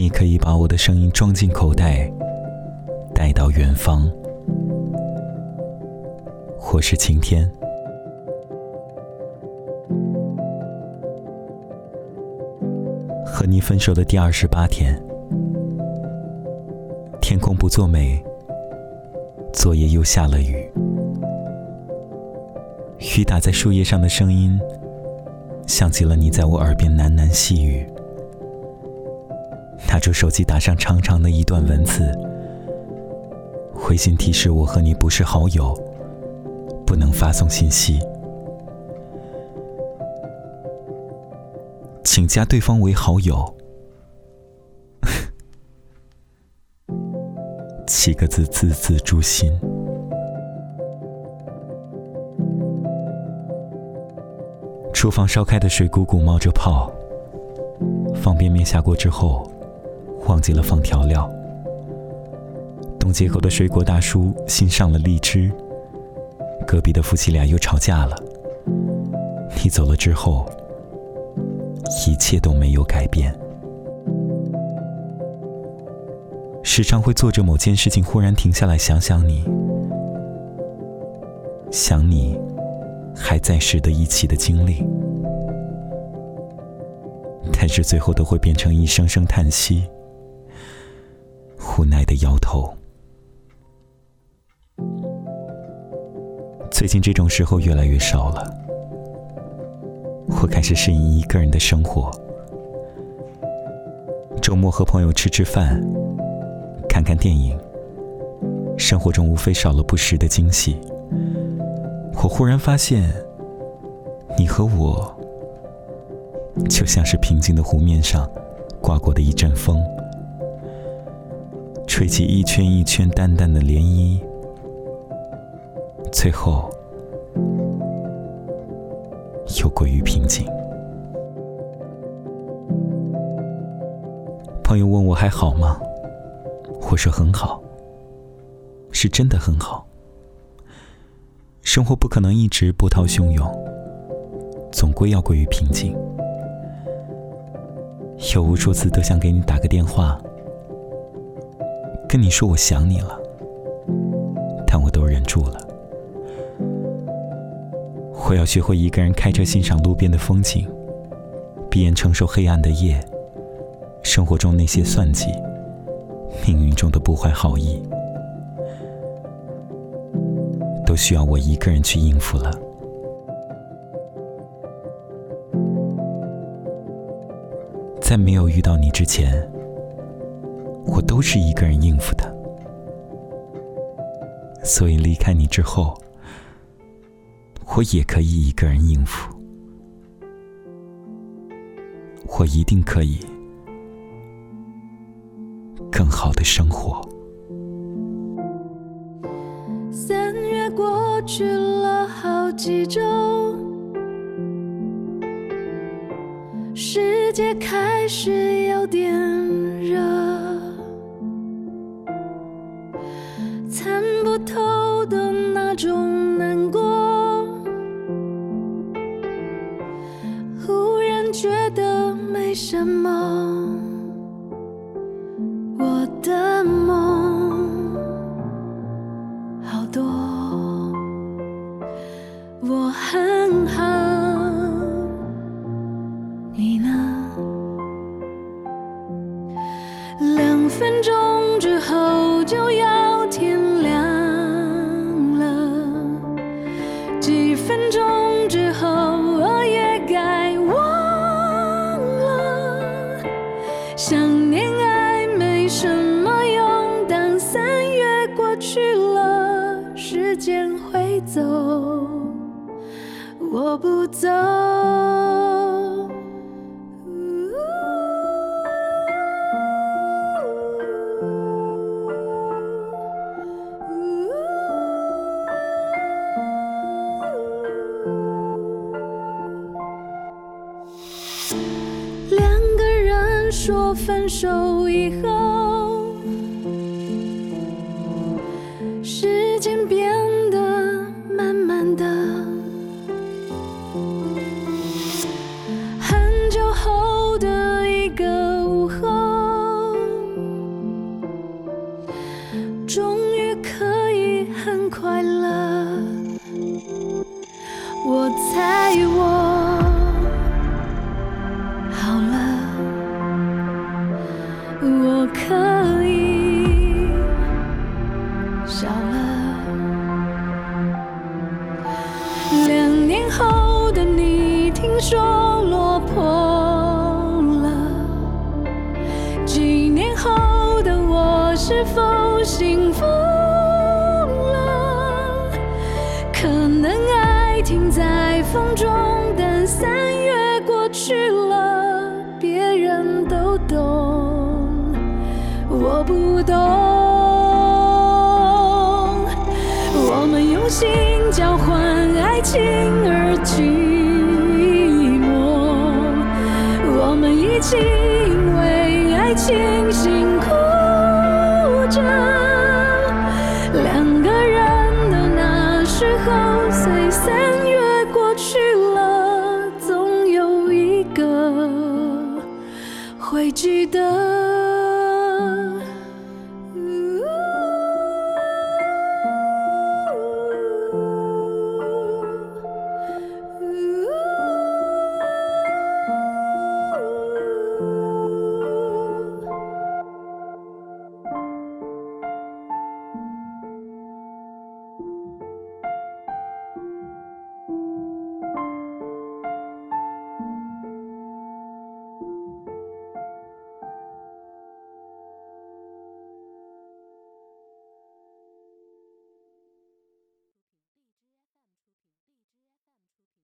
你可以把我的声音装进口袋，带到远方，或是晴天。和你分手的第二十八天，天空不作美，昨夜又下了雨，雨打在树叶上的声音，像极了你在我耳边喃喃细语。拿出手机，打上长长的一段文字，回信提示我和你不是好友，不能发送信息，请加对方为好友。七个字，字字诛心。厨房烧开的水汩汩冒着泡，方便面下锅之后。忘记了放调料。东街口的水果大叔新上了荔枝。隔壁的夫妻俩又吵架了。你走了之后，一切都没有改变。时常会做着某件事情，忽然停下来想想你，想你还在时的一起的经历，但是最后都会变成一声声叹息。无奈的摇头。最近这种时候越来越少了，我开始适应一个人的生活。周末和朋友吃吃饭，看看电影，生活中无非少了不时的惊喜。我忽然发现，你和我，就像是平静的湖面上刮过的一阵风。吹起一圈一圈淡淡的涟漪，最后又归于平静。朋友问我还好吗？我说很好，是真的很好。生活不可能一直波涛汹涌，总归要归于平静。有无数次都想给你打个电话。跟你说我想你了，但我都忍住了。我要学会一个人开车欣赏路边的风景，闭眼承受黑暗的夜，生活中那些算计，命运中的不怀好意，都需要我一个人去应付了。在没有遇到你之前。我都是一个人应付的，所以离开你之后，我也可以一个人应付。我一定可以更好的生活。三月过去了好几周，世界开始有点热。觉得没什么？我的梦好多，我很好，过去了，时间会走，我不走。两个人说分手以后，说落魄了。几年后的我，是否幸福了？可能爱停在风中，但三月过去了，别人都懂，我不懂。我们用心交换爱情而寂因为爱情辛苦着。两个人的那时候，随三月过去了，总有一个会记得。